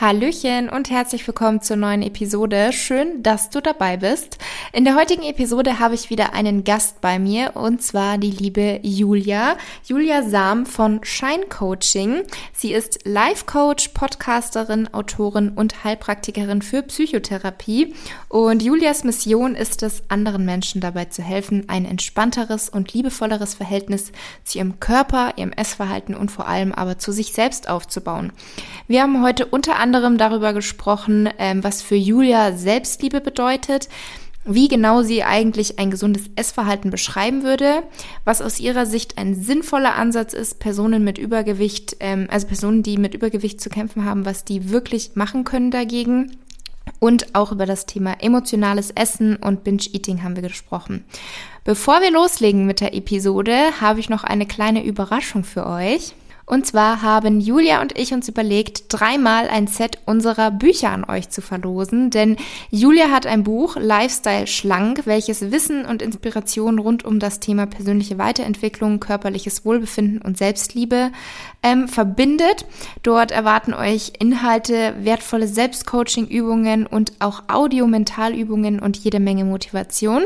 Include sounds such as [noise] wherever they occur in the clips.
Hallöchen und herzlich willkommen zur neuen Episode. Schön, dass du dabei bist. In der heutigen Episode habe ich wieder einen Gast bei mir und zwar die liebe Julia. Julia Sam von Shine Coaching. Sie ist Life Coach, Podcasterin, Autorin und Heilpraktikerin für Psychotherapie. Und Julias Mission ist es, anderen Menschen dabei zu helfen, ein entspannteres und liebevolleres Verhältnis zu ihrem Körper, ihrem Essverhalten und vor allem aber zu sich selbst aufzubauen. Wir haben heute unter anderem darüber gesprochen, ähm, was für Julia Selbstliebe bedeutet, wie genau sie eigentlich ein gesundes Essverhalten beschreiben würde, was aus ihrer Sicht ein sinnvoller Ansatz ist, Personen mit Übergewicht, ähm, also Personen, die mit Übergewicht zu kämpfen haben, was die wirklich machen können dagegen. Und auch über das Thema emotionales Essen und Binge-Eating haben wir gesprochen. Bevor wir loslegen mit der Episode, habe ich noch eine kleine Überraschung für euch. Und zwar haben Julia und ich uns überlegt, dreimal ein Set unserer Bücher an euch zu verlosen, denn Julia hat ein Buch Lifestyle Schlank, welches Wissen und Inspiration rund um das Thema persönliche Weiterentwicklung, körperliches Wohlbefinden und Selbstliebe ähm, verbindet. Dort erwarten euch Inhalte, wertvolle Selbstcoaching-Übungen und auch Audio-Mentalübungen und jede Menge Motivation.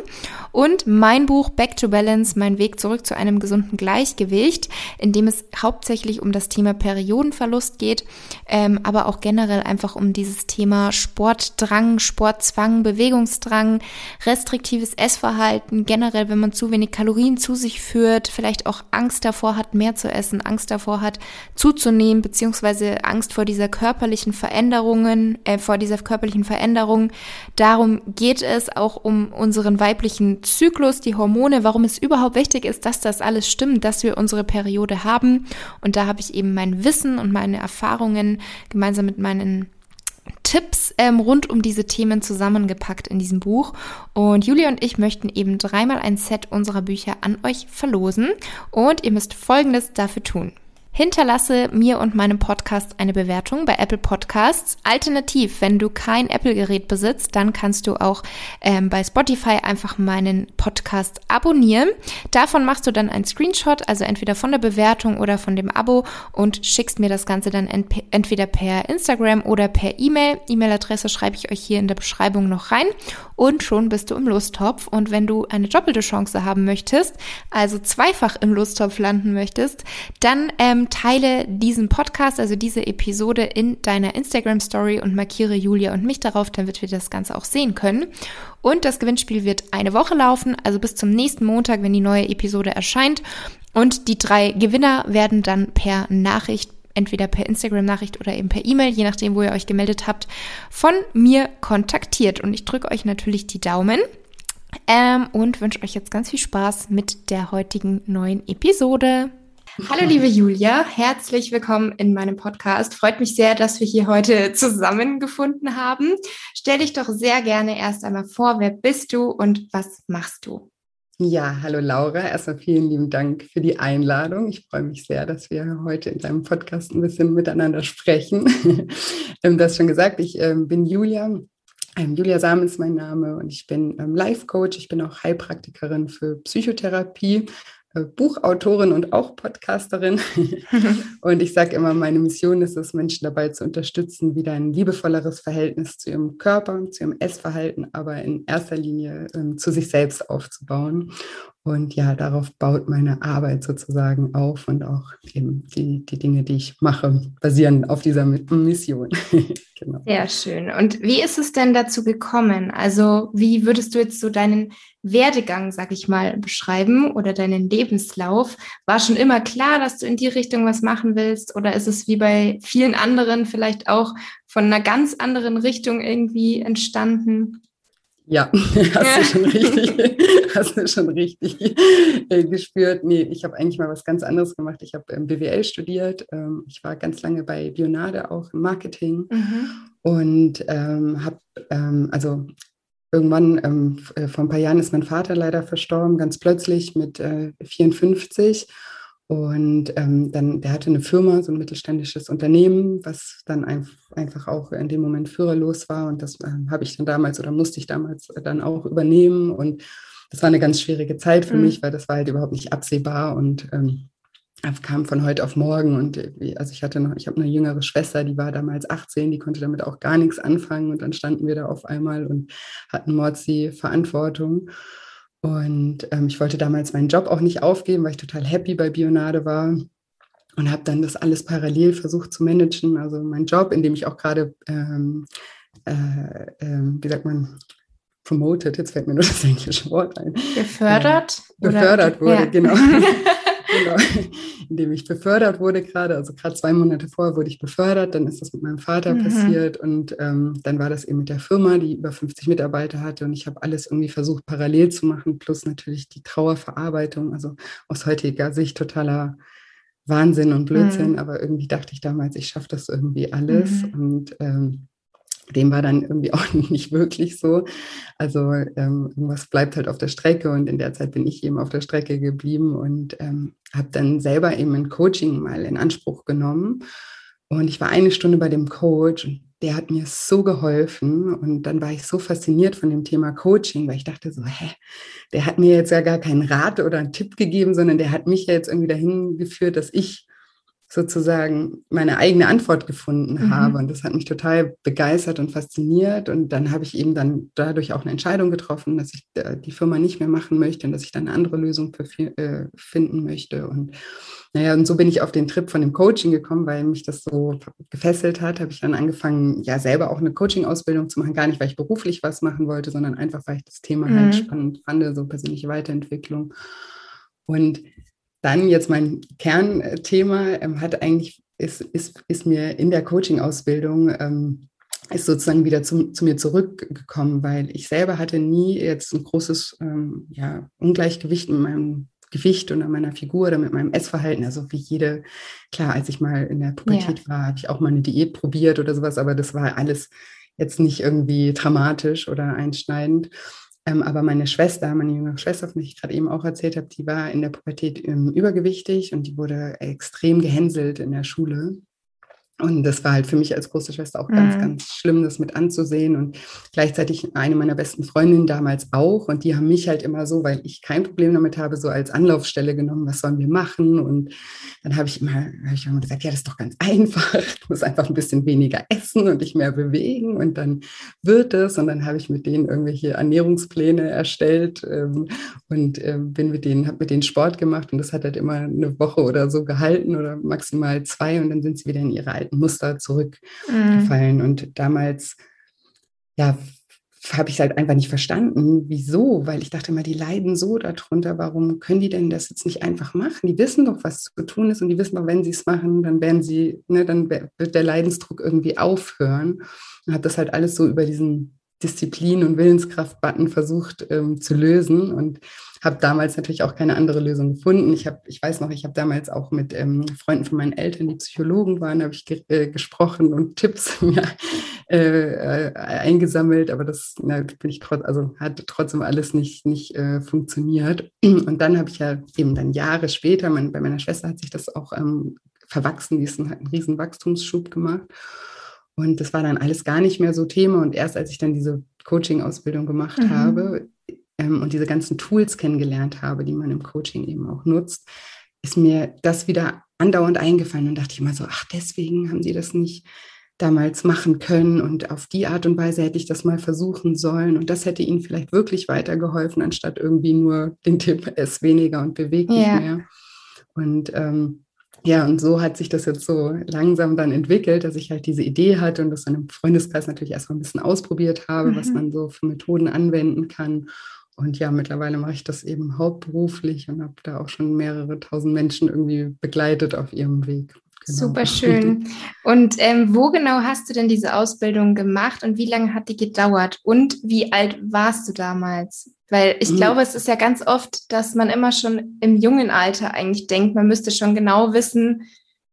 Und mein Buch Back to Balance, mein Weg zurück zu einem gesunden Gleichgewicht, in dem es hauptsächlich um das Thema Periodenverlust geht, ähm, aber auch generell einfach um dieses Thema Sportdrang, Sportzwang, Bewegungsdrang, restriktives Essverhalten, generell, wenn man zu wenig Kalorien zu sich führt, vielleicht auch Angst davor hat, mehr zu essen, Angst davor hat, zuzunehmen, beziehungsweise Angst vor dieser körperlichen Veränderungen, äh, vor dieser körperlichen Veränderung. Darum geht es auch um unseren weiblichen Zyklus, die Hormone, warum es überhaupt wichtig ist, dass das alles stimmt, dass wir unsere Periode haben. Und da habe ich eben mein Wissen und meine Erfahrungen gemeinsam mit meinen Tipps ähm, rund um diese Themen zusammengepackt in diesem Buch. Und Julia und ich möchten eben dreimal ein Set unserer Bücher an euch verlosen. Und ihr müsst Folgendes dafür tun. Hinterlasse mir und meinem Podcast eine Bewertung bei Apple Podcasts. Alternativ, wenn du kein Apple-Gerät besitzt, dann kannst du auch ähm, bei Spotify einfach meinen Podcast abonnieren. Davon machst du dann einen Screenshot, also entweder von der Bewertung oder von dem Abo und schickst mir das Ganze dann ent entweder per Instagram oder per E-Mail. E-Mail-Adresse schreibe ich euch hier in der Beschreibung noch rein und schon bist du im Lusttopf. Und wenn du eine doppelte Chance haben möchtest, also zweifach im Lusttopf landen möchtest, dann ähm, teile diesen Podcast, also diese Episode in deiner Instagram Story und markiere Julia und mich darauf, damit wir das Ganze auch sehen können. Und das Gewinnspiel wird eine Woche laufen, also bis zum nächsten Montag, wenn die neue Episode erscheint. Und die drei Gewinner werden dann per Nachricht entweder per Instagram-Nachricht oder eben per E-Mail, je nachdem, wo ihr euch gemeldet habt, von mir kontaktiert. Und ich drücke euch natürlich die Daumen ähm, und wünsche euch jetzt ganz viel Spaß mit der heutigen neuen Episode. Hallo liebe Julia, herzlich willkommen in meinem Podcast. Freut mich sehr, dass wir hier heute zusammengefunden haben. Stell dich doch sehr gerne erst einmal vor, wer bist du und was machst du? Ja, hallo Laura. Erstmal vielen lieben Dank für die Einladung. Ich freue mich sehr, dass wir heute in deinem Podcast ein bisschen miteinander sprechen. [laughs] Ähm, du hast schon gesagt, ich ähm, bin Julia. Ähm, Julia Sam ist mein Name und ich bin Life Coach. Ich bin auch Heilpraktikerin für Psychotherapie Buchautorin und auch Podcasterin. [laughs] und ich sage immer, meine Mission ist es, Menschen dabei zu unterstützen, wieder ein liebevolleres Verhältnis zu ihrem Körper, zu ihrem Essverhalten, aber in erster Linie ähm, zu sich selbst aufzubauen. Und ja, darauf baut meine Arbeit sozusagen auf und auch eben die, die Dinge, die ich mache, basieren auf dieser Mission. [laughs] genau. Sehr schön. Und wie ist es denn dazu gekommen? Also, wie würdest du jetzt so deinen Werdegang, sag ich mal, beschreiben oder deinen Lebenslauf? War schon immer klar, dass du in die Richtung was machen willst? Oder ist es wie bei vielen anderen vielleicht auch von einer ganz anderen Richtung irgendwie entstanden? Ja, [laughs] hast du schon richtig, [laughs] hast du schon richtig äh, gespürt. Nee, ich habe eigentlich mal was ganz anderes gemacht. Ich habe ähm, BWL studiert. Ähm, ich war ganz lange bei Bionade auch im Marketing mhm. und ähm, habe, ähm, also irgendwann, ähm, äh, vor ein paar Jahren ist mein Vater leider verstorben, ganz plötzlich mit äh, 54. Und ähm, dann, der hatte eine Firma, so ein mittelständisches Unternehmen, was dann ein, einfach auch in dem Moment führerlos war. Und das ähm, habe ich dann damals oder musste ich damals dann auch übernehmen. Und das war eine ganz schwierige Zeit für mhm. mich, weil das war halt überhaupt nicht absehbar und ähm, kam von heute auf morgen. Und äh, also ich hatte noch, ich habe eine jüngere Schwester, die war damals 18, die konnte damit auch gar nichts anfangen. Und dann standen wir da auf einmal und hatten Mordsee Verantwortung. Und ähm, ich wollte damals meinen Job auch nicht aufgeben, weil ich total happy bei Bionade war und habe dann das alles parallel versucht zu managen. Also mein Job, in dem ich auch gerade, ähm, äh, äh, wie sagt man, promoted, jetzt fällt mir nur das englische Wort ein. Gefördert? Äh, befördert wurde, ja. genau. [laughs] genau, [laughs] indem ich befördert wurde gerade, also gerade zwei Monate vorher wurde ich befördert, dann ist das mit meinem Vater mhm. passiert und ähm, dann war das eben mit der Firma, die über 50 Mitarbeiter hatte und ich habe alles irgendwie versucht parallel zu machen, plus natürlich die Trauerverarbeitung, also aus heutiger Sicht totaler Wahnsinn und Blödsinn, mhm. aber irgendwie dachte ich damals, ich schaffe das irgendwie alles mhm. und ähm, dem war dann irgendwie [laughs] auch nicht wirklich so. Also ähm, irgendwas bleibt halt auf der Strecke und in der Zeit bin ich eben auf der Strecke geblieben und ähm, habe dann selber eben ein Coaching mal in Anspruch genommen. Und ich war eine Stunde bei dem Coach und der hat mir so geholfen. Und dann war ich so fasziniert von dem Thema Coaching, weil ich dachte so, hä, der hat mir jetzt ja gar keinen Rat oder einen Tipp gegeben, sondern der hat mich ja jetzt irgendwie dahin geführt, dass ich sozusagen meine eigene Antwort gefunden mhm. habe. Und das hat mich total begeistert und fasziniert. Und dann habe ich eben dann dadurch auch eine Entscheidung getroffen, dass ich äh, die Firma nicht mehr machen möchte und dass ich dann eine andere Lösung für, äh, finden möchte. Und naja, und so bin ich auf den Trip von dem Coaching gekommen, weil mich das so gefesselt hat, habe ich dann angefangen, ja, selber auch eine Coaching-Ausbildung zu machen. Gar nicht, weil ich beruflich was machen wollte, sondern einfach, weil ich das Thema halt mhm. halt spannend fand, so persönliche Weiterentwicklung. Und dann jetzt mein Kernthema ähm, hat eigentlich, ist, ist, ist mir in der Coaching-Ausbildung ähm, ist sozusagen wieder zu, zu, mir zurückgekommen, weil ich selber hatte nie jetzt ein großes ähm, ja, Ungleichgewicht in meinem Gewicht oder meiner Figur oder mit meinem Essverhalten. Also wie jede, klar, als ich mal in der Pubertät ja. war, habe ich auch mal eine Diät probiert oder sowas, aber das war alles jetzt nicht irgendwie dramatisch oder einschneidend. Ähm, aber meine Schwester, meine jüngere Schwester, von der ich gerade eben auch erzählt habe, die war in der Pubertät ähm, übergewichtig und die wurde extrem gehänselt in der Schule. Und das war halt für mich als große Schwester auch ganz, mhm. ganz schlimm, das mit anzusehen. Und gleichzeitig eine meiner besten Freundinnen damals auch. Und die haben mich halt immer so, weil ich kein Problem damit habe, so als Anlaufstelle genommen, was sollen wir machen? Und dann habe ich immer, habe ich immer gesagt, ja, das ist doch ganz [laughs] einfach. Du musst einfach ein bisschen weniger essen und dich mehr bewegen und dann wird es. Und dann habe ich mit denen irgendwelche Ernährungspläne erstellt ähm, und äh, bin mit denen, habe mit denen Sport gemacht. Und das hat halt immer eine Woche oder so gehalten oder maximal zwei. Und dann sind sie wieder in ihre alten Muster zurückgefallen. Mhm. Und damals, ja, habe ich halt einfach nicht verstanden, wieso, weil ich dachte immer, die leiden so darunter, warum können die denn das jetzt nicht einfach machen? Die wissen doch, was zu tun ist und die wissen doch, wenn sie es machen, dann werden sie, ne, dann wird der Leidensdruck irgendwie aufhören. Und habe das halt alles so über diesen Disziplin- und Willenskraft-Button versucht ähm, zu lösen und habe damals natürlich auch keine andere Lösung gefunden. Ich habe, ich weiß noch, ich habe damals auch mit ähm, Freunden von meinen Eltern, die Psychologen waren, habe ich ge äh, gesprochen und [laughs] Tipps [laughs] mir äh, eingesammelt, aber das na, bin ich trotz, also hat trotzdem alles nicht nicht äh, funktioniert. Und dann habe ich ja eben dann Jahre später, mein, bei meiner Schwester hat sich das auch ähm, verwachsen, die ist hat einen riesen Wachstumsschub gemacht. Und das war dann alles gar nicht mehr so Thema. Und erst als ich dann diese Coaching-Ausbildung gemacht mhm. habe, ähm, und diese ganzen Tools kennengelernt habe, die man im Coaching eben auch nutzt, ist mir das wieder andauernd eingefallen und dachte ich immer so, ach, deswegen haben die das nicht damals machen können und auf die Art und Weise hätte ich das mal versuchen sollen und das hätte ihnen vielleicht wirklich weitergeholfen, anstatt irgendwie nur den Tipp, ess weniger und beweg dich ja. mehr. Und ähm, ja, und so hat sich das jetzt so langsam dann entwickelt, dass ich halt diese Idee hatte und das in einem Freundeskreis natürlich erstmal ein bisschen ausprobiert habe, mhm. was man so für Methoden anwenden kann. Und ja, mittlerweile mache ich das eben hauptberuflich und habe da auch schon mehrere tausend Menschen irgendwie begleitet auf ihrem Weg. Genau. Super schön. Und ähm, wo genau hast du denn diese Ausbildung gemacht und wie lange hat die gedauert? Und wie alt warst du damals? Weil ich mhm. glaube, es ist ja ganz oft, dass man immer schon im jungen Alter eigentlich denkt, man müsste schon genau wissen,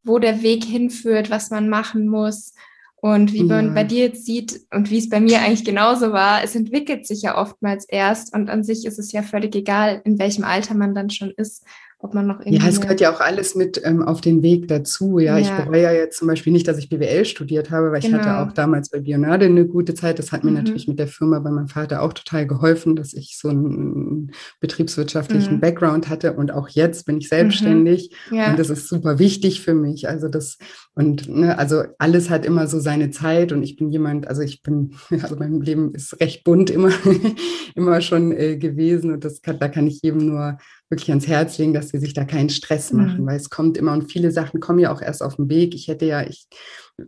wo der Weg hinführt, was man machen muss. Und wie man bei dir jetzt sieht und wie es bei mir eigentlich genauso war, es entwickelt sich ja oftmals erst und an sich ist es ja völlig egal, in welchem Alter man dann schon ist ob man noch irgendwie. Ja, es gehört ja auch alles mit ähm, auf den Weg dazu. Ja, ja. ich bereue ja jetzt zum Beispiel nicht, dass ich BWL studiert habe, weil genau. ich hatte genau. auch damals bei Bionade eine gute Zeit. Das hat mir mhm. natürlich mit der Firma bei meinem Vater auch total geholfen, dass ich so einen betriebswirtschaftlichen mhm. Background hatte. Und auch jetzt bin ich selbstständig. Mhm. Ja. Und das ist super wichtig für mich. Also das, und ne, also alles hat immer so seine Zeit. Und ich bin jemand, also ich bin, [laughs] also mein Leben ist recht bunt immer, [laughs] immer schon äh, gewesen. Und das kann, da kann ich jedem nur wirklich ans Herz legen, dass sie sich da keinen Stress mhm. machen, mhm. weil es kommt immer und viele Sachen kommen ja auch erst auf den Weg. Ich hätte ja, ich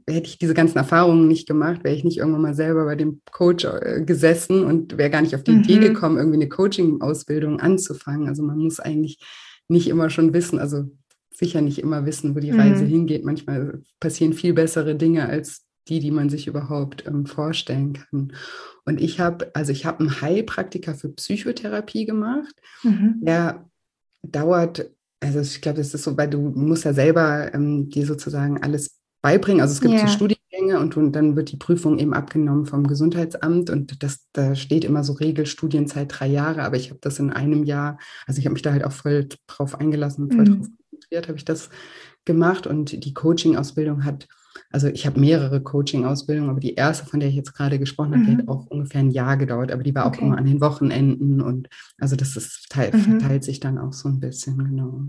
hätte ich diese ganzen Erfahrungen nicht gemacht, wäre ich nicht irgendwann mal selber bei dem Coach äh, gesessen und wäre gar nicht auf die mhm. Idee gekommen, irgendwie eine Coaching-Ausbildung anzufangen. Also man muss eigentlich nicht immer schon wissen, also sicher nicht immer wissen, wo die Reise mhm. hingeht. Manchmal passieren viel bessere Dinge als die, die man sich überhaupt ähm, vorstellen kann. Und ich habe, also ich habe einen Heilpraktiker für Psychotherapie gemacht. Mhm. Der dauert, also ich glaube, das ist so, weil du musst ja selber ähm, dir sozusagen alles beibringen. Also es gibt yeah. so Studiengänge und, und, dann wird die Prüfung eben abgenommen vom Gesundheitsamt und das, da steht immer so Regelstudienzeit drei Jahre, aber ich habe das in einem Jahr, also ich habe mich da halt auch voll drauf eingelassen, voll mhm. drauf konzentriert, habe ich das gemacht und die Coaching-Ausbildung hat also ich habe mehrere Coaching-Ausbildungen, aber die erste, von der ich jetzt gerade gesprochen habe, mhm. die hat auch ungefähr ein Jahr gedauert, aber die war okay. auch immer an den Wochenenden und also das ist, teil, mhm. verteilt sich dann auch so ein bisschen, genau.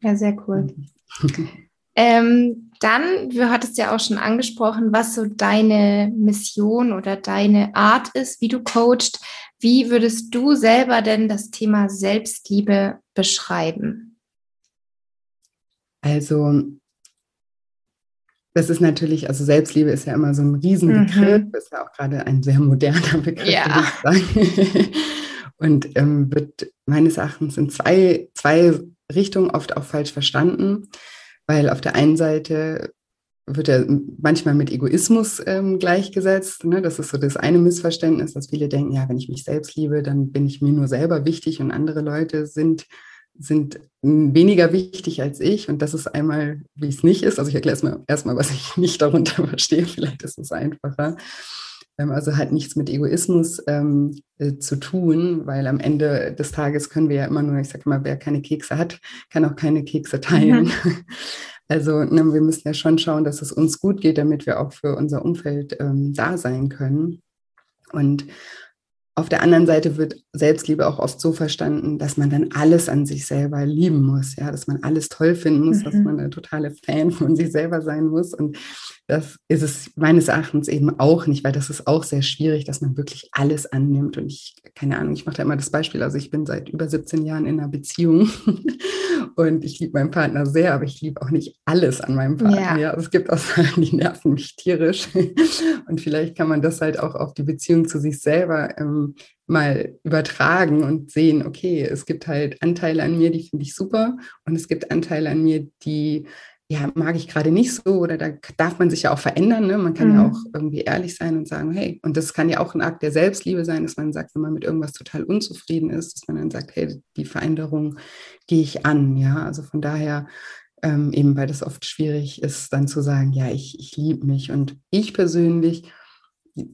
Ja, sehr cool. Mhm. [laughs] ähm, dann, du hattest ja auch schon angesprochen, was so deine Mission oder deine Art ist, wie du coachst. Wie würdest du selber denn das Thema Selbstliebe beschreiben? Also das ist natürlich, also Selbstliebe ist ja immer so ein Riesenbegriff, mhm. ist ja auch gerade ein sehr moderner Begriff, ja. würde ich sagen. [laughs] Und ähm, wird meines Erachtens in zwei, zwei Richtungen oft auch falsch verstanden, weil auf der einen Seite wird er manchmal mit Egoismus ähm, gleichgesetzt. Ne? Das ist so das eine Missverständnis, dass viele denken, ja, wenn ich mich selbst liebe, dann bin ich mir nur selber wichtig und andere Leute sind sind weniger wichtig als ich. Und das ist einmal, wie es nicht ist. Also ich erkläre erstmal, erstmal, was ich nicht darunter [laughs] verstehe. Vielleicht ist es einfacher. Ähm, also hat nichts mit Egoismus ähm, äh, zu tun, weil am Ende des Tages können wir ja immer nur, ich sage mal, wer keine Kekse hat, kann auch keine Kekse teilen. Mhm. [laughs] Also ne, wir müssen ja schon schauen, dass es uns gut geht, damit wir auch für unser Umfeld ähm, da sein können. Und auf der anderen Seite wird Selbstliebe auch oft so verstanden, dass man dann alles an sich selber lieben muss, ja, dass man alles toll finden muss, mhm. dass man eine totale Fan von sich selber sein muss. Und das ist es meines Erachtens eben auch nicht, weil das ist auch sehr schwierig, dass man wirklich alles annimmt. Und ich, keine Ahnung, ich mache da immer das Beispiel, also ich bin seit über 17 Jahren in einer Beziehung [laughs] und ich liebe meinen Partner sehr, aber ich liebe auch nicht alles an meinem Partner. Ja. ja. Es gibt auch Sachen, die nerven mich tierisch. [laughs] Und vielleicht kann man das halt auch auf die Beziehung zu sich selber ähm, mal übertragen und sehen, okay, es gibt halt Anteile an mir, die finde ich super und es gibt Anteile an mir, die ja, mag ich gerade nicht so oder da darf man sich ja auch verändern. Ne? Man kann mhm. ja auch irgendwie ehrlich sein und sagen, hey, und das kann ja auch ein Akt der Selbstliebe sein, dass man sagt, wenn man mit irgendwas total unzufrieden ist, dass man dann sagt, hey, die Veränderung gehe ich an. Ja, also von daher, ähm, eben weil das oft schwierig ist, dann zu sagen, ja, ich, ich liebe mich. Und ich persönlich,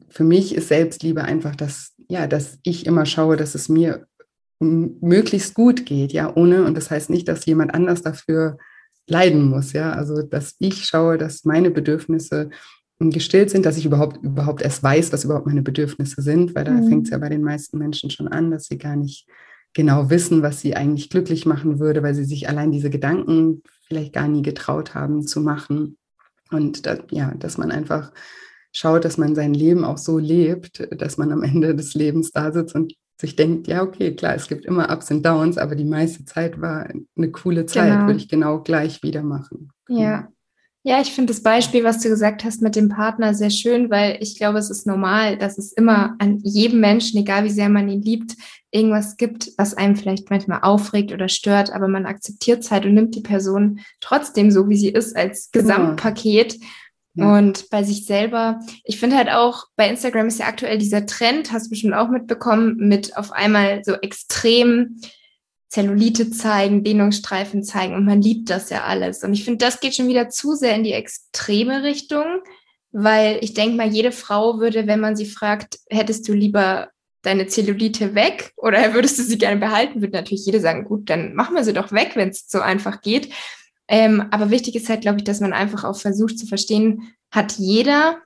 für mich ist Selbstliebe einfach das, ja, dass ich immer schaue, dass es mir möglichst gut geht, ja, ohne, und das heißt nicht, dass jemand anders dafür leiden muss, ja. Also dass ich schaue, dass meine Bedürfnisse gestillt sind, dass ich überhaupt, überhaupt erst weiß, was überhaupt meine Bedürfnisse sind, weil da mhm. fängt es ja bei den meisten Menschen schon an, dass sie gar nicht genau wissen, was sie eigentlich glücklich machen würde, weil sie sich allein diese Gedanken vielleicht gar nie getraut haben zu machen. Und da, ja, dass man einfach schaut, dass man sein Leben auch so lebt, dass man am Ende des Lebens da sitzt und sich denkt, ja, okay, klar, es gibt immer Ups und Downs, aber die meiste Zeit war eine coole Zeit, genau. würde ich genau gleich wieder machen. Ja. Ja, ich finde das Beispiel, was du gesagt hast mit dem Partner, sehr schön, weil ich glaube, es ist normal, dass es immer an jedem Menschen, egal wie sehr man ihn liebt, irgendwas gibt, was einem vielleicht manchmal aufregt oder stört, aber man akzeptiert es halt und nimmt die Person trotzdem so, wie sie ist, als genau. Und bei sich selber, ich finde halt auch, bei Instagram ist ja aktuell dieser Trend, hast du bestimmt auch mitbekommen, mit auf einmal so extrem Zellulite zeigen, Dehnungsstreifen zeigen und man liebt das ja alles. Und ich finde, das geht schon wieder zu sehr in die extreme Richtung, weil ich denke mal, jede Frau würde, wenn man sie fragt, hättest du lieber deine Zellulite weg oder [laughs] würdest du sie gerne behalten, würde natürlich jeder sagen, gut, dann machen wir sie doch weg, wenn es so einfach geht. Ähm, aber wichtig ist halt, glaube ich, dass man einfach auch versucht zu verstehen, hat jeder,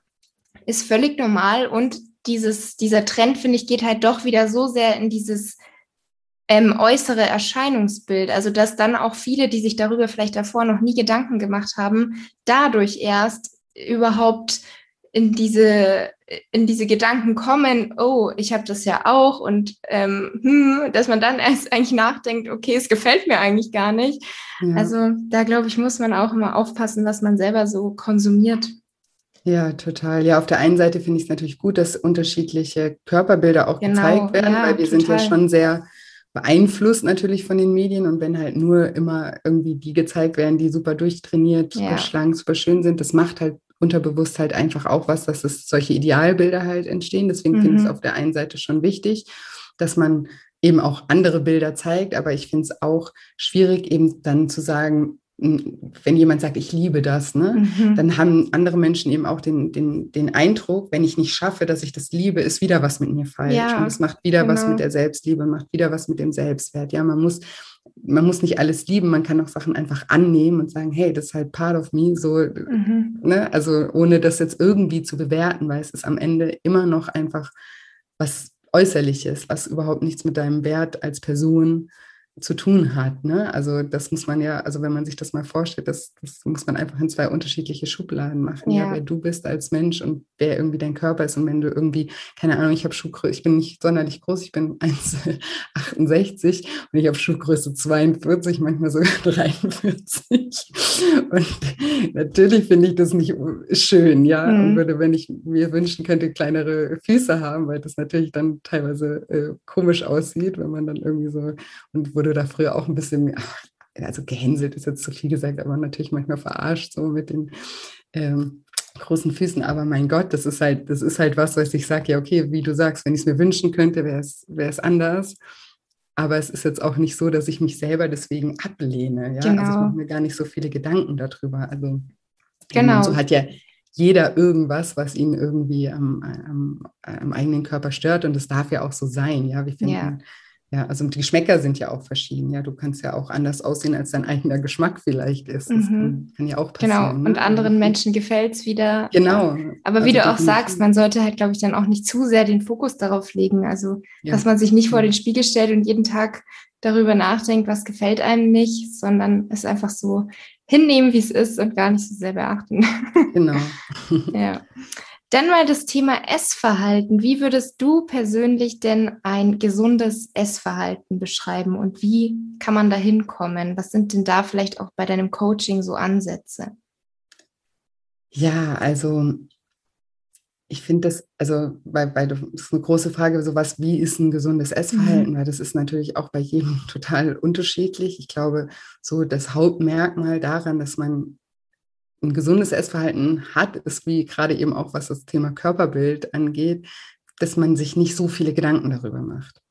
ist völlig normal und dieses, dieser Trend, finde ich, geht halt doch wieder so sehr in dieses ähm, äußere Erscheinungsbild. Also, dass dann auch viele, die sich darüber vielleicht davor noch nie Gedanken gemacht haben, dadurch erst überhaupt in diese in diese Gedanken kommen, oh, ich habe das ja auch und ähm, hm, dass man dann [laughs] erst eigentlich nachdenkt, okay, es gefällt mir eigentlich gar nicht. Ja. Also da glaube ich, muss man auch immer aufpassen, was man selber so konsumiert. Ja, total. Ja, auf der einen Seite finde ich es natürlich gut, dass unterschiedliche Körperbilder auch genau, gezeigt werden, ja, weil wir total. sind ja schon sehr beeinflusst natürlich von den Medien und wenn halt nur immer irgendwie die gezeigt werden, die super durchtrainiert, ja. super schlank, super schön sind, das macht halt unterbewusst halt einfach auch was, dass es solche Idealbilder halt entstehen. Deswegen mhm. finde ich es auf der einen Seite schon wichtig, dass man eben auch andere Bilder zeigt, aber ich finde es auch schwierig, eben dann zu sagen, wenn jemand sagt, ich liebe das, ne, mhm. dann haben andere Menschen eben auch den, den, den Eindruck, wenn ich nicht schaffe, dass ich das liebe, ist wieder was mit mir falsch. Ja, und es macht wieder genau. was mit der Selbstliebe, macht wieder was mit dem Selbstwert. Ja, man muss man muss nicht alles lieben, man kann auch Sachen einfach annehmen und sagen, hey, das ist halt part of me, so, mhm. ne? also ohne das jetzt irgendwie zu bewerten, weil es ist am Ende immer noch einfach was Äußerliches, was überhaupt nichts mit deinem Wert als Person zu tun hat. Ne? Also das muss man ja, also wenn man sich das mal vorstellt, das, das muss man einfach in zwei unterschiedliche Schubladen machen, ja. ja. wer du bist als Mensch und wer irgendwie dein Körper ist. Und wenn du irgendwie, keine Ahnung, ich habe Schuhgröße, ich bin nicht sonderlich groß, ich bin [laughs] 1,68 und ich habe Schuhgröße 42, manchmal sogar [laughs] 43. Und natürlich finde ich das nicht schön, ja. Mhm. Und würde, wenn ich mir wünschen könnte, kleinere Füße haben, weil das natürlich dann teilweise äh, komisch aussieht, wenn man dann irgendwie so und wurde da früher auch ein bisschen, [laughs] also gehänselt ist jetzt zu viel gesagt, aber natürlich manchmal verarscht so mit den ähm, großen Füßen. Aber mein Gott, das ist halt, das ist halt was, was ich sage, ja, okay, wie du sagst, wenn ich es mir wünschen könnte, wäre es, wäre es anders. Aber es ist jetzt auch nicht so, dass ich mich selber deswegen ablehne. Ja? Genau. Also ich genau. mache mir gar nicht so viele Gedanken darüber. Also genau. so hat ja jeder irgendwas, was ihn irgendwie am, am, am, eigenen Körper stört. Und das darf ja auch so sein. Ja, wir finden ja. Ja, also die Geschmäcker sind ja auch verschieden. Ja, du kannst ja auch anders aussehen, als dein eigener Geschmack vielleicht ist. Das mhm. kann, kann, ja auch genau, passieren. Genau, und ne? anderen Menschen gefällt es wieder. Genau. Aber wie also du auch sagst, man sollte halt, glaube ich, dann auch nicht zu sehr den Fokus darauf legen. Also, ja. dass man sich nicht vor den Spiegel stellt und jeden Tag darüber nachdenkt, was gefällt einem nicht, sondern es einfach so hinnehmen, wie es ist und gar nicht so sehr beachten. Genau. [laughs] ja. [laughs] Dann mal das Thema Essverhalten. Wie würdest du persönlich denn ein gesundes Essverhalten beschreiben und wie kann man da hinkommen? Was sind denn da vielleicht auch bei deinem Coaching so Ansätze? Ja, also ich finde das, also weil, weil das ist eine große Frage, so was, wie ist ein gesundes Essverhalten? Mhm. Weil das ist natürlich auch bei jedem [laughs] total unterschiedlich. Ich glaube, so das Hauptmerkmal daran, dass man ein gesundes Essverhalten hat, ist wie gerade eben auch, was das Thema Körperbild angeht, dass man sich nicht so viele Gedanken darüber macht.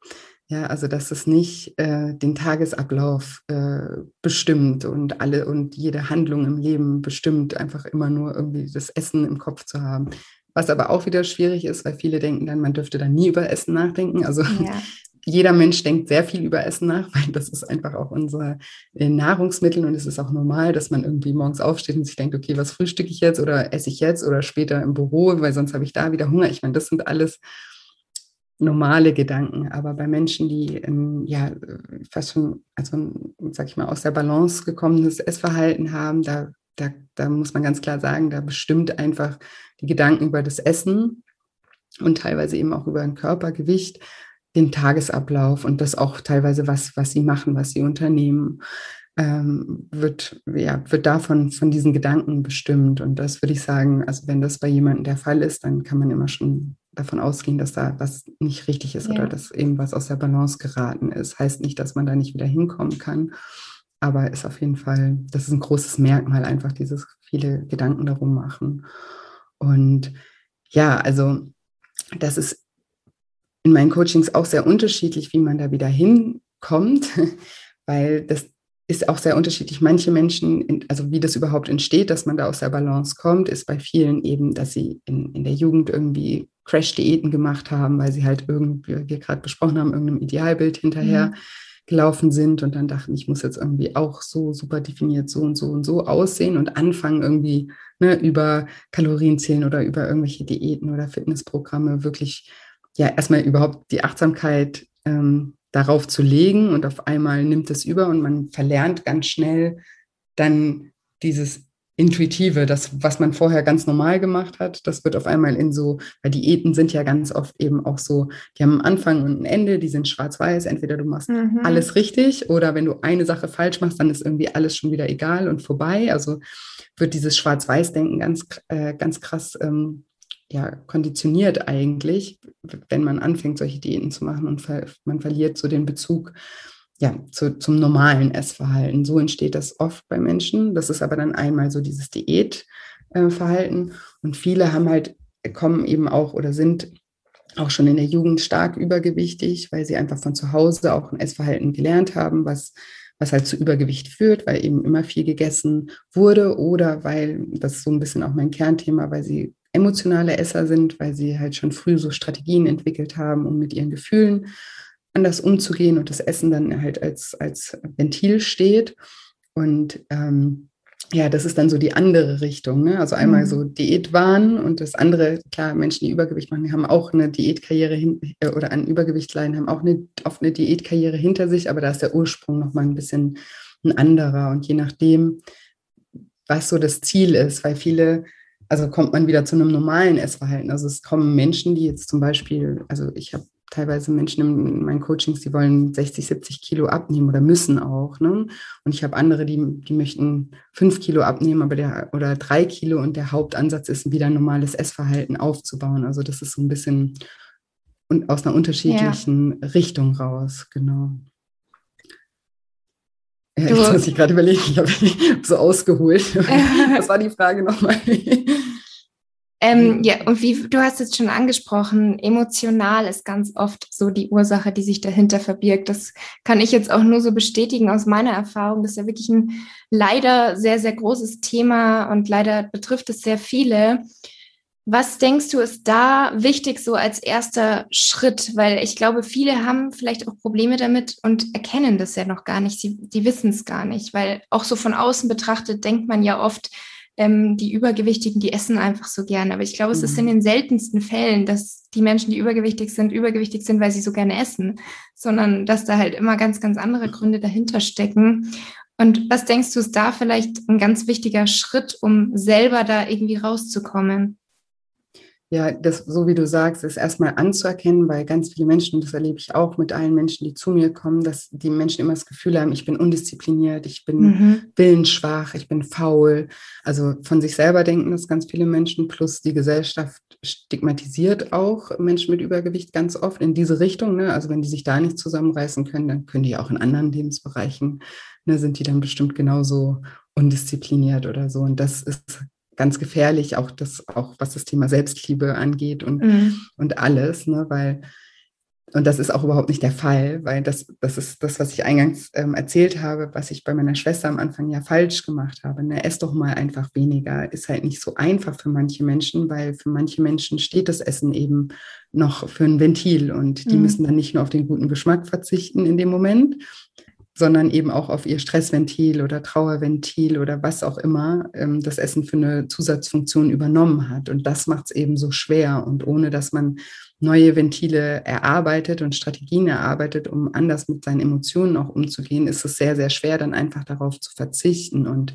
Ja, also dass es nicht äh, den Tagesablauf äh, bestimmt und alle und jede Handlung im Leben bestimmt, einfach immer nur irgendwie das Essen im Kopf zu haben. Was aber auch wieder schwierig ist, weil viele denken dann, man dürfte dann nie über Essen nachdenken. Also ja. Jeder Mensch denkt sehr viel über Essen nach, [laughs] weil das ist einfach auch unser äh, Nahrungsmittel und es ist auch normal, dass man irgendwie morgens aufsteht und sich denkt, okay, was frühstücke ich jetzt oder esse ich jetzt oder später im Büro, weil sonst habe ich da wieder Hunger. Ich meine, das sind alles normale Gedanken, aber bei Menschen, die ähm, ja fast schon, also sag ich mal, aus der Balance gekommenes Essverhalten haben, da, da, da muss man ganz klar sagen, da bestimmt einfach die Gedanken über das Essen und teilweise eben auch über ein Körpergewicht den Tagesablauf und das auch teilweise was, was sie machen, was sie unternehmen, ähm, wird, ja, wird davon, von diesen Gedanken bestimmt. Und das würde ich sagen, also wenn das bei jemandem der Fall ist, dann kann man immer schon davon ausgehen, dass da was nicht richtig ist ja. oder dass eben was aus der Balance geraten ist. Heißt nicht, dass man da nicht wieder hinkommen kann, aber ist auf jeden Fall, das ist ein großes Merkmal, einfach dieses viele Gedanken darum machen. Und ja, also das ist in meinen Coachings auch sehr unterschiedlich, wie man da wieder hinkommt, [laughs] weil das ist auch sehr unterschiedlich. Manche Menschen, also wie das überhaupt entsteht, dass man da aus der Balance kommt, ist bei vielen eben, dass sie in, in der Jugend irgendwie Crash-Diäten gemacht haben, weil sie halt irgendwie, wie wir gerade besprochen haben, irgendeinem Idealbild hinterher mhm. gelaufen sind und dann dachten, ich muss jetzt irgendwie auch so super definiert so und so und so aussehen und anfangen irgendwie ne, über Kalorienzählen oder über irgendwelche Diäten oder Fitnessprogramme wirklich ja erstmal überhaupt die Achtsamkeit ähm, darauf zu legen und auf einmal nimmt es über und man verlernt ganz schnell dann dieses Intuitive, das, was man vorher ganz normal gemacht hat, das wird auf einmal in so, weil Diäten sind ja ganz oft eben auch so, die haben einen Anfang und ein Ende, die sind schwarz-weiß, entweder du machst mhm. alles richtig oder wenn du eine Sache falsch machst, dann ist irgendwie alles schon wieder egal und vorbei. Also wird dieses Schwarz-Weiß-Denken ganz, äh, ganz krass ähm, ja, konditioniert eigentlich, wenn man anfängt, solche Diäten zu machen und ver man verliert so den Bezug ja, zu, zum normalen Essverhalten. So entsteht das oft bei Menschen. Das ist aber dann einmal so dieses Diätverhalten. Äh, und viele haben halt, kommen eben auch oder sind auch schon in der Jugend stark übergewichtig, weil sie einfach von zu Hause auch ein Essverhalten gelernt haben, was, was halt zu Übergewicht führt, weil eben immer viel gegessen wurde oder weil, das ist so ein bisschen auch mein Kernthema, weil sie emotionale Esser sind, weil sie halt schon früh so Strategien entwickelt haben, um mit ihren Gefühlen anders umzugehen und das Essen dann halt als, als Ventil steht. Und ähm, ja, das ist dann so die andere Richtung. Ne? Also einmal mhm. so Diätwahn und das andere, klar, Menschen, die Übergewicht machen, die haben auch eine Diätkarriere hin, äh, oder an Übergewicht leiden, haben auch eine, oft eine Diätkarriere hinter sich, aber da ist der Ursprung nochmal ein bisschen ein anderer. Und je nachdem, was so das Ziel ist, weil viele also kommt man wieder zu einem normalen Essverhalten. Also es kommen Menschen, die jetzt zum Beispiel, also ich habe teilweise Menschen in meinen Coachings, die wollen 60, 70 Kilo abnehmen oder müssen auch. Ne? Und ich habe andere, die, die möchten fünf Kilo abnehmen, aber der oder drei Kilo und der Hauptansatz ist, wieder ein normales Essverhalten aufzubauen. Also das ist so ein bisschen und aus einer unterschiedlichen ja. Richtung raus, genau. Ja, jetzt muss ich gerade überlegen, ich habe [laughs] so ausgeholt. [laughs] Was war die Frage nochmal? Ähm, ja, und wie du hast es schon angesprochen, emotional ist ganz oft so die Ursache, die sich dahinter verbirgt. Das kann ich jetzt auch nur so bestätigen aus meiner Erfahrung. Das ist ja wirklich ein leider sehr, sehr großes Thema und leider betrifft es sehr viele. Was denkst du, ist da wichtig so als erster Schritt? Weil ich glaube, viele haben vielleicht auch Probleme damit und erkennen das ja noch gar nicht. Sie, die wissen es gar nicht, weil auch so von außen betrachtet denkt man ja oft, ähm, die Übergewichtigen, die essen einfach so gerne. Aber ich glaube, es ist in mhm. den seltensten Fällen, dass die Menschen, die übergewichtig sind, übergewichtig sind, weil sie so gerne essen, sondern dass da halt immer ganz, ganz andere Gründe dahinter stecken. Und was denkst du, ist da vielleicht ein ganz wichtiger Schritt, um selber da irgendwie rauszukommen? Ja, das, so wie du sagst, ist erstmal anzuerkennen, weil ganz viele Menschen, und das erlebe ich auch mit allen Menschen, die zu mir kommen, dass die Menschen immer das Gefühl haben, ich bin undiszipliniert, ich bin mhm. willensschwach, ich bin faul. Also von sich selber denken das ganz viele Menschen, plus die Gesellschaft stigmatisiert auch Menschen mit Übergewicht ganz oft in diese Richtung. Ne? Also wenn die sich da nicht zusammenreißen können, dann können die auch in anderen Lebensbereichen, ne, sind die dann bestimmt genauso undiszipliniert oder so. Und das ist ganz gefährlich, auch das, auch was das Thema Selbstliebe angeht und, mhm. und alles, ne? weil und das ist auch überhaupt nicht der Fall, weil das, das ist das, was ich eingangs ähm, erzählt habe, was ich bei meiner Schwester am Anfang ja falsch gemacht habe. Ne? Ess doch mal einfach weniger. Ist halt nicht so einfach für manche Menschen, weil für manche Menschen steht das Essen eben noch für ein Ventil und die mhm. müssen dann nicht nur auf den guten Geschmack verzichten in dem Moment, sondern eben auch auf ihr Stressventil oder Trauerventil oder was auch immer ähm, das Essen für eine Zusatzfunktion übernommen hat. Und das macht es eben so schwer. Und ohne dass man neue Ventile erarbeitet und Strategien erarbeitet, um anders mit seinen Emotionen auch umzugehen, ist es sehr, sehr schwer, dann einfach darauf zu verzichten. Und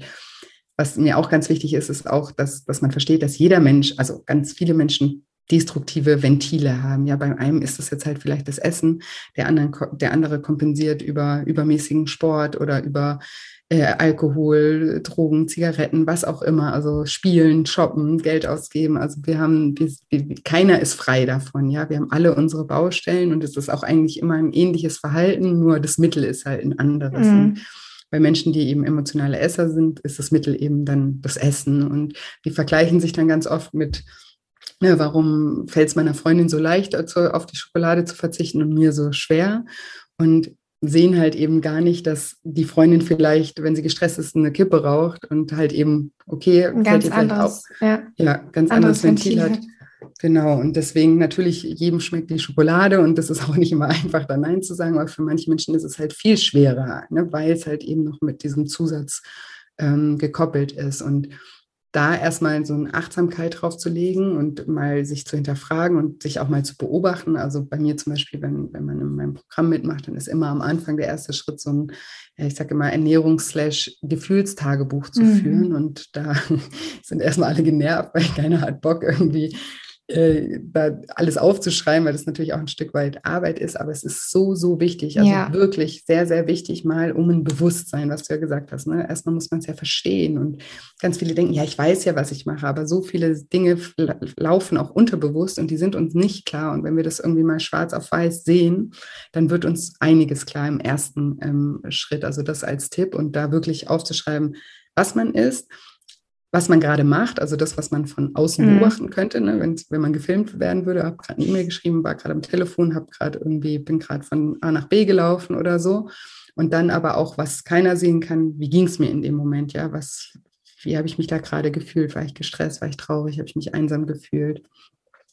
was mir auch ganz wichtig ist, ist auch, dass, dass man versteht, dass jeder Mensch, also ganz viele Menschen destruktive Ventile haben. Ja, bei einem ist es jetzt halt vielleicht das Essen, der, anderen, der andere kompensiert über übermäßigen Sport oder über äh, Alkohol, Drogen, Zigaretten, was auch immer, also spielen, shoppen, Geld ausgeben. Also wir haben, wir, wir, keiner ist frei davon. Ja, wir haben alle unsere Baustellen und es ist auch eigentlich immer ein ähnliches Verhalten, nur das Mittel ist halt ein anderes. Mhm. Bei Menschen, die eben emotionale Esser sind, ist das Mittel eben dann das Essen. Und die vergleichen sich dann ganz oft mit Ne, warum fällt es meiner Freundin so leicht, auf die Schokolade zu verzichten und mir so schwer? Und sehen halt eben gar nicht, dass die Freundin vielleicht, wenn sie gestresst ist, eine Kippe raucht und halt eben, okay, ein ganz anderes, auch, ja, ja, ganz anderes, anderes Ventil, Ventil hat. Genau, und deswegen natürlich jedem schmeckt die Schokolade und das ist auch nicht immer [laughs] einfach, da Nein zu sagen, aber für manche Menschen ist es halt viel schwerer, ne, weil es halt eben noch mit diesem Zusatz ähm, gekoppelt ist. Und da erstmal so eine Achtsamkeit drauf zu legen und mal sich zu hinterfragen und sich auch mal zu beobachten. Also bei mir zum Beispiel, wenn, wenn man in meinem Programm mitmacht, dann ist immer am Anfang der erste Schritt so ein, ich sage immer, Ernährungs-Gefühlstagebuch zu mhm. führen. Und da [laughs] sind erstmal alle genervt, weil keiner hat Bock irgendwie äh, da alles aufzuschreiben, weil das natürlich auch ein Stück weit Arbeit ist, aber es ist so, so wichtig. Also ja. wirklich sehr, sehr wichtig, mal um ein Bewusstsein, was du ja gesagt hast. Ne? Erstmal muss man es ja verstehen und ganz viele denken, ja, ich weiß ja, was ich mache, aber so viele Dinge laufen auch unterbewusst und die sind uns nicht klar. Und wenn wir das irgendwie mal schwarz auf weiß sehen, dann wird uns einiges klar im ersten ähm, Schritt. Also das als Tipp und da wirklich aufzuschreiben, was man ist was man gerade macht, also das, was man von außen mhm. beobachten könnte, ne? wenn, wenn man gefilmt werden würde, habe gerade eine E-Mail geschrieben, war gerade am Telefon, habe gerade irgendwie, bin gerade von A nach B gelaufen oder so. Und dann aber auch, was keiner sehen kann, wie ging es mir in dem Moment, ja, was, wie habe ich mich da gerade gefühlt? War ich gestresst, war ich traurig, habe ich mich einsam gefühlt?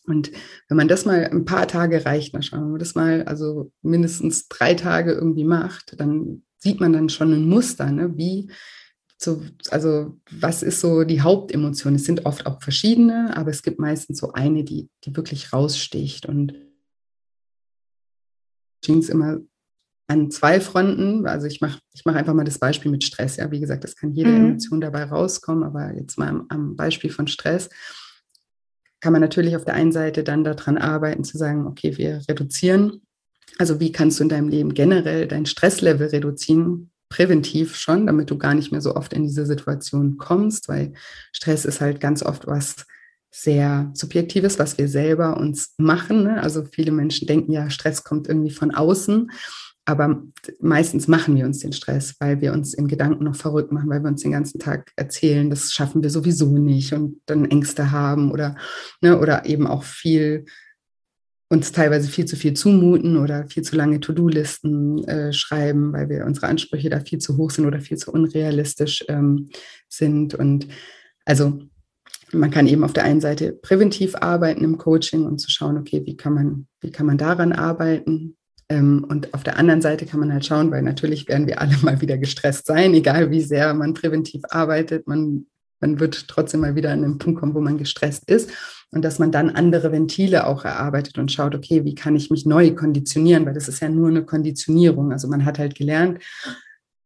Und wenn man das mal ein paar Tage reicht, mal schauen, wenn man das mal also mindestens drei Tage irgendwie macht, dann sieht man dann schon ein Muster, ne? wie, so, also was ist so die Hauptemotion? Es sind oft auch verschiedene, aber es gibt meistens so eine, die, die wirklich raussticht. Und ging es immer an zwei Fronten. Also ich mache ich mach einfach mal das Beispiel mit Stress. Ja, wie gesagt, es kann jede mhm. Emotion dabei rauskommen, aber jetzt mal am, am Beispiel von Stress kann man natürlich auf der einen Seite dann daran arbeiten, zu sagen, okay, wir reduzieren. Also wie kannst du in deinem Leben generell dein Stresslevel reduzieren? Präventiv schon, damit du gar nicht mehr so oft in diese Situation kommst, weil Stress ist halt ganz oft was sehr Subjektives, was wir selber uns machen. Ne? Also viele Menschen denken ja, Stress kommt irgendwie von außen. Aber meistens machen wir uns den Stress, weil wir uns in Gedanken noch verrückt machen, weil wir uns den ganzen Tag erzählen, das schaffen wir sowieso nicht und dann Ängste haben oder, ne, oder eben auch viel uns teilweise viel zu viel zumuten oder viel zu lange To-Do-Listen äh, schreiben, weil wir unsere Ansprüche da viel zu hoch sind oder viel zu unrealistisch ähm, sind. Und also man kann eben auf der einen Seite präventiv arbeiten im Coaching und zu schauen, okay, wie kann man, wie kann man daran arbeiten? Ähm, und auf der anderen Seite kann man halt schauen, weil natürlich werden wir alle [laughs] mal wieder gestresst sein, egal wie sehr man präventiv arbeitet. Man, man wird trotzdem mal wieder an den Punkt kommen, wo man gestresst ist und dass man dann andere Ventile auch erarbeitet und schaut, okay, wie kann ich mich neu konditionieren, weil das ist ja nur eine Konditionierung. Also man hat halt gelernt,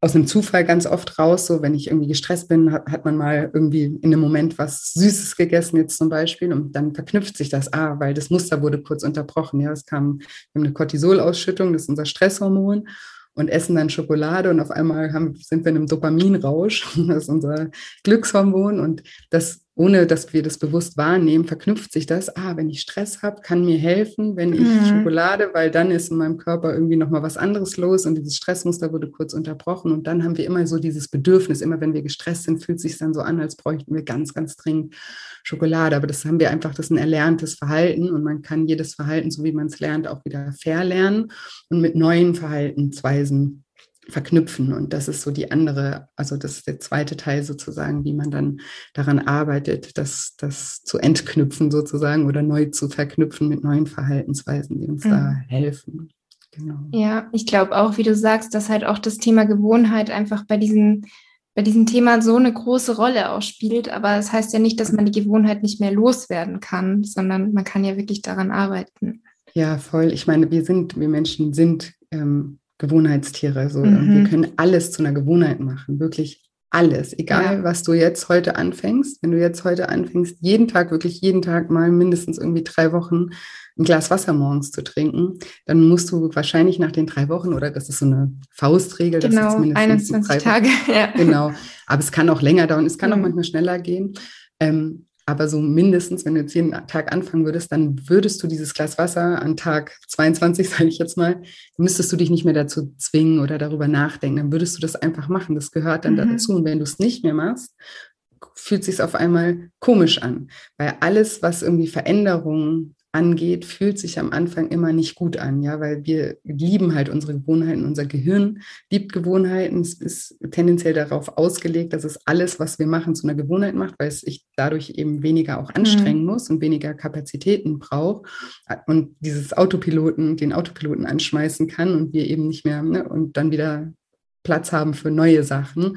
aus einem Zufall ganz oft raus, so wenn ich irgendwie gestresst bin, hat, hat man mal irgendwie in einem Moment was Süßes gegessen, jetzt zum Beispiel, und dann verknüpft sich das, ah, weil das Muster wurde kurz unterbrochen. Ja, es kam eine Cortisolausschüttung, das ist unser Stresshormon und essen dann Schokolade und auf einmal haben, sind wir in einem Dopaminrausch, [laughs] das ist unser Glückshormon und das ohne dass wir das bewusst wahrnehmen, verknüpft sich das, ah, wenn ich Stress habe, kann mir helfen, wenn ich mhm. Schokolade, weil dann ist in meinem Körper irgendwie nochmal was anderes los und dieses Stressmuster wurde kurz unterbrochen und dann haben wir immer so dieses Bedürfnis, immer wenn wir gestresst sind, fühlt es sich dann so an, als bräuchten wir ganz, ganz dringend Schokolade, aber das haben wir einfach, das ist ein erlerntes Verhalten und man kann jedes Verhalten, so wie man es lernt, auch wieder verlernen und mit neuen Verhaltensweisen verknüpfen. Und das ist so die andere, also das ist der zweite Teil sozusagen, wie man dann daran arbeitet, das, das zu entknüpfen sozusagen oder neu zu verknüpfen mit neuen Verhaltensweisen, die uns mhm. da helfen. Genau. Ja, ich glaube auch, wie du sagst, dass halt auch das Thema Gewohnheit einfach bei diesen bei diesem Thema so eine große Rolle auch spielt. Aber das heißt ja nicht, dass man die Gewohnheit nicht mehr loswerden kann, sondern man kann ja wirklich daran arbeiten. Ja, voll. Ich meine, wir sind, wir Menschen sind ähm, Gewohnheitstiere. So. Mhm. Wir können alles zu einer Gewohnheit machen, wirklich alles. Egal, ja. was du jetzt heute anfängst. Wenn du jetzt heute anfängst, jeden Tag, wirklich jeden Tag mal mindestens irgendwie drei Wochen ein Glas Wasser morgens zu trinken, dann musst du wahrscheinlich nach den drei Wochen, oder das ist so eine Faustregel, genau, das ist 21 Tage. [laughs] Ja. Genau, aber es kann auch länger dauern, es kann mhm. auch manchmal schneller gehen. Ähm, aber so mindestens, wenn du jetzt jeden Tag anfangen würdest, dann würdest du dieses Glas Wasser an Tag 22, [laughs] sage ich jetzt mal, müsstest du dich nicht mehr dazu zwingen oder darüber nachdenken. Dann würdest du das einfach machen. Das gehört dann mhm. dazu. Und wenn du es nicht mehr machst, fühlt sich auf einmal komisch an, weil alles, was irgendwie Veränderungen angeht, fühlt sich am Anfang immer nicht gut an, ja, weil wir lieben halt unsere Gewohnheiten, unser Gehirn liebt Gewohnheiten, es ist tendenziell darauf ausgelegt, dass es alles, was wir machen, zu einer Gewohnheit macht, weil es sich dadurch eben weniger auch anstrengen mhm. muss und weniger Kapazitäten braucht und dieses Autopiloten, den Autopiloten anschmeißen kann und wir eben nicht mehr ne, und dann wieder Platz haben für neue Sachen.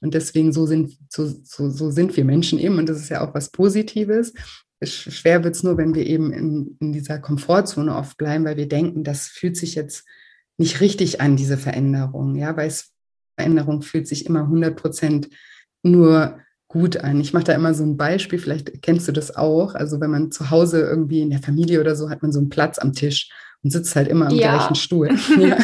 Und deswegen so sind, so, so, so sind wir Menschen eben. Und das ist ja auch was Positives schwer wird es nur, wenn wir eben in, in dieser Komfortzone oft bleiben, weil wir denken, das fühlt sich jetzt nicht richtig an, diese Veränderung. Ja, weil es, Veränderung fühlt sich immer 100 Prozent nur gut an. Ich mache da immer so ein Beispiel, vielleicht kennst du das auch. Also wenn man zu Hause irgendwie in der Familie oder so hat man so einen Platz am Tisch und sitzt halt immer am ja. gleichen Stuhl. [laughs] ja.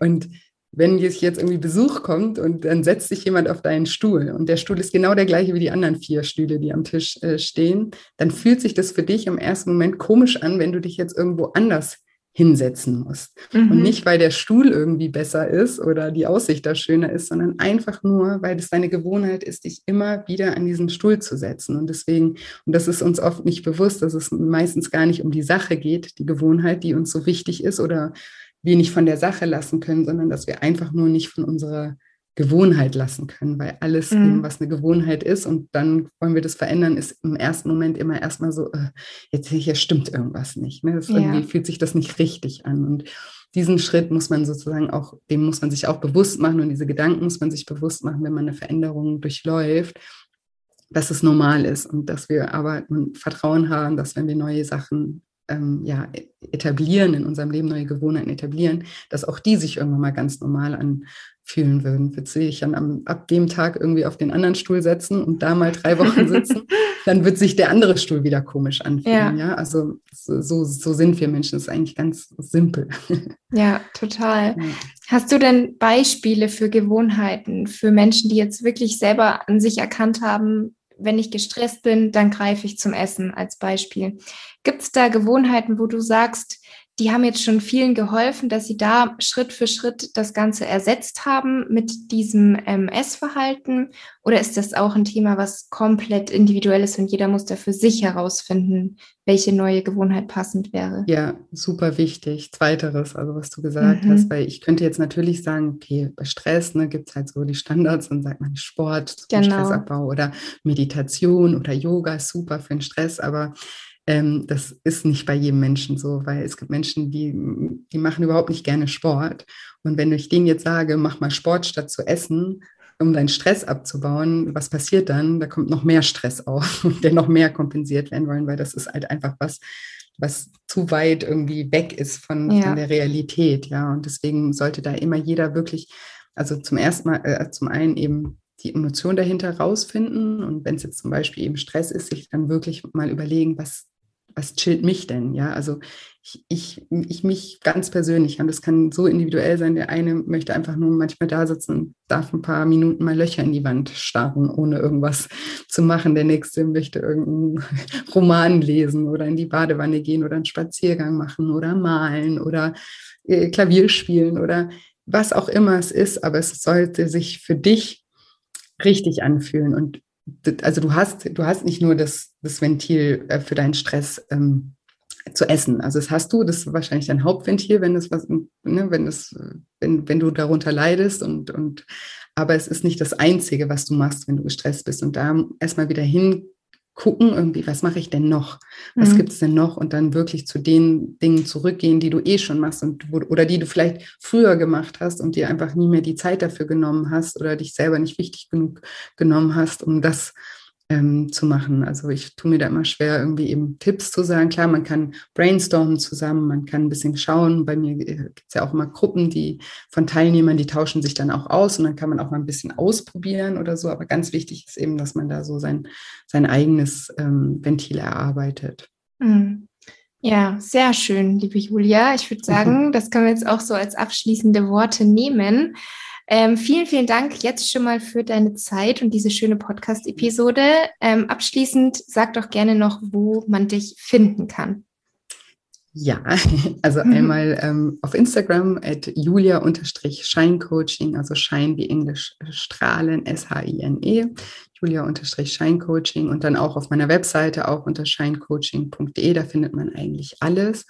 Und wenn jetzt irgendwie Besuch kommt und dann setzt sich jemand auf deinen Stuhl und der Stuhl ist genau der gleiche wie die anderen vier Stühle, die am Tisch äh, stehen, dann fühlt sich das für dich im ersten Moment komisch an, wenn du dich jetzt irgendwo anders hinsetzen musst. Mhm. Und nicht, weil der Stuhl irgendwie besser ist oder die Aussicht da schöner ist, sondern einfach nur, weil es deine Gewohnheit ist, dich immer wieder an diesen Stuhl zu setzen. Und deswegen, und das ist uns oft nicht bewusst, dass es meistens gar nicht um die Sache geht, die Gewohnheit, die uns so wichtig ist oder wir nicht von der Sache lassen können, sondern dass wir einfach nur nicht von unserer Gewohnheit lassen können, weil alles, mhm. eben, was eine Gewohnheit ist und dann wollen wir das verändern, ist im ersten Moment immer erstmal so, äh, jetzt hier stimmt irgendwas nicht. Ne? Das ja. Irgendwie fühlt sich das nicht richtig an. Und diesen Schritt muss man sozusagen auch, dem muss man sich auch bewusst machen und diese Gedanken muss man sich bewusst machen, wenn man eine Veränderung durchläuft, dass es normal ist und dass wir aber Vertrauen haben, dass wenn wir neue Sachen ähm, ja, etablieren, in unserem Leben neue Gewohnheiten etablieren, dass auch die sich irgendwann mal ganz normal anfühlen würden. Wird sich dann am, ab dem Tag irgendwie auf den anderen Stuhl setzen und da mal drei Wochen sitzen, [laughs] dann wird sich der andere Stuhl wieder komisch anfühlen. Ja, ja? also so, so sind wir Menschen. Das ist eigentlich ganz simpel. [laughs] Ja, total. Ja. Hast du denn Beispiele für Gewohnheiten, für Menschen, die jetzt wirklich selber an sich erkannt haben, wenn ich gestresst bin, dann greife ich zum Essen als Beispiel. Gibt es da Gewohnheiten, wo du sagst, die haben jetzt schon vielen geholfen, dass sie da Schritt für Schritt das Ganze ersetzt haben mit diesem ähm, Essverhalten? Oder ist das auch ein Thema, was komplett individuell ist und jeder muss da für sich herausfinden, welche neue Gewohnheit passend wäre? Ja, super wichtig. Zweiteres, also was du gesagt mhm. hast, weil ich könnte jetzt natürlich sagen, okay, bei Stress ne, gibt es halt so die Standards, dann sagt man Sport, genau. Stressabbau oder Meditation oder Yoga, super für den Stress, aber ähm, das ist nicht bei jedem Menschen so, weil es gibt Menschen, die, die machen überhaupt nicht gerne Sport. Und wenn ich denen jetzt sage, mach mal Sport statt zu essen, um deinen Stress abzubauen, was passiert dann? Da kommt noch mehr Stress [laughs] auf, der noch mehr kompensiert werden wollen, weil das ist halt einfach was, was zu weit irgendwie weg ist von, ja. von der Realität, ja. Und deswegen sollte da immer jeder wirklich, also zum ersten Mal, äh, zum einen eben die Emotion dahinter rausfinden und wenn es jetzt zum Beispiel eben Stress ist, sich dann wirklich mal überlegen, was was chillt mich denn? Ja, also ich, ich, ich mich ganz persönlich, und das kann so individuell sein. Der eine möchte einfach nur manchmal da sitzen und darf ein paar Minuten mal Löcher in die Wand starren, ohne irgendwas zu machen. Der nächste möchte irgendeinen [laughs] Roman lesen oder in die Badewanne gehen oder einen Spaziergang machen oder malen oder äh, Klavier spielen oder was auch immer es ist, aber es sollte sich für dich richtig anfühlen. Und also du hast, du hast nicht nur das, das Ventil äh, für deinen Stress ähm, zu essen. Also das hast du, das ist wahrscheinlich dein Hauptventil, wenn das was, ne, wenn das, wenn, wenn du darunter leidest und, und aber es ist nicht das Einzige, was du machst, wenn du gestresst bist. Und da erstmal wieder hin gucken, irgendwie, was mache ich denn noch? Was mhm. gibt es denn noch? Und dann wirklich zu den Dingen zurückgehen, die du eh schon machst und oder die du vielleicht früher gemacht hast und dir einfach nie mehr die Zeit dafür genommen hast oder dich selber nicht wichtig genug genommen hast, um das ähm, zu machen. Also ich tue mir da immer schwer, irgendwie eben Tipps zu sagen. Klar, man kann brainstormen zusammen, man kann ein bisschen schauen. Bei mir äh, gibt es ja auch immer Gruppen, die von Teilnehmern, die tauschen sich dann auch aus und dann kann man auch mal ein bisschen ausprobieren oder so. Aber ganz wichtig ist eben, dass man da so sein, sein eigenes ähm, Ventil erarbeitet. Mhm. Ja, sehr schön, liebe Julia. Ich würde [laughs] sagen, das können wir jetzt auch so als abschließende Worte nehmen. Ähm, vielen, vielen Dank jetzt schon mal für deine Zeit und diese schöne Podcast-Episode. Ähm, abschließend sag doch gerne noch, wo man dich finden kann. Ja, [laughs] also mhm. einmal ähm, auf Instagram at julia-scheincoaching, also Schein wie Englisch strahlen, S-H-I-N-E, julia-scheincoaching und dann auch auf meiner Webseite auch unter scheincoaching.de, da findet man eigentlich alles.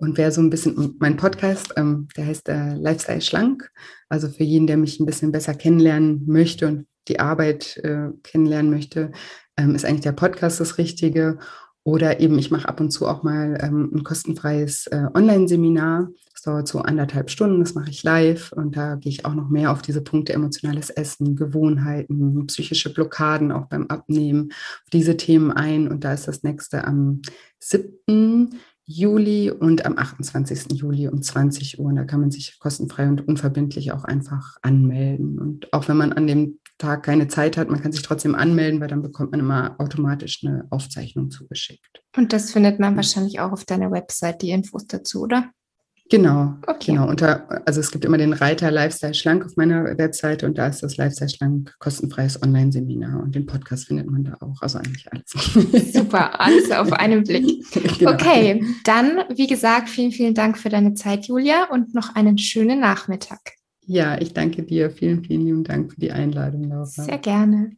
Und wer so ein bisschen, mein Podcast, ähm, der heißt äh, Lifestyle Schlank. Also für jeden, der mich ein bisschen besser kennenlernen möchte und die Arbeit äh, kennenlernen möchte, ähm, ist eigentlich der Podcast das Richtige. Oder eben, ich mache ab und zu auch mal ähm, ein kostenfreies äh, Online-Seminar. Das dauert so anderthalb Stunden, das mache ich live. Und da gehe ich auch noch mehr auf diese Punkte emotionales Essen, Gewohnheiten, psychische Blockaden auch beim Abnehmen, auf diese Themen ein. Und da ist das nächste am 7. Juli und am 28. Juli um 20 Uhr. Und da kann man sich kostenfrei und unverbindlich auch einfach anmelden. Und auch wenn man an dem Tag keine Zeit hat, man kann sich trotzdem anmelden, weil dann bekommt man immer automatisch eine Aufzeichnung zugeschickt. Und das findet man wahrscheinlich auch auf deiner Website, die Infos dazu, oder? Genau, okay. genau. Unter, also es gibt immer den Reiter Lifestyle Schlank auf meiner Webseite und da ist das Lifestyle Schlank kostenfreies Online-Seminar und den Podcast findet man da auch. Also eigentlich alles. [laughs] Super, alles auf einen Blick. Genau. Okay, dann, wie gesagt, vielen, vielen Dank für deine Zeit, Julia, und noch einen schönen Nachmittag. Ja, ich danke dir. Vielen, vielen lieben Dank für die Einladung, Laura. Sehr gerne.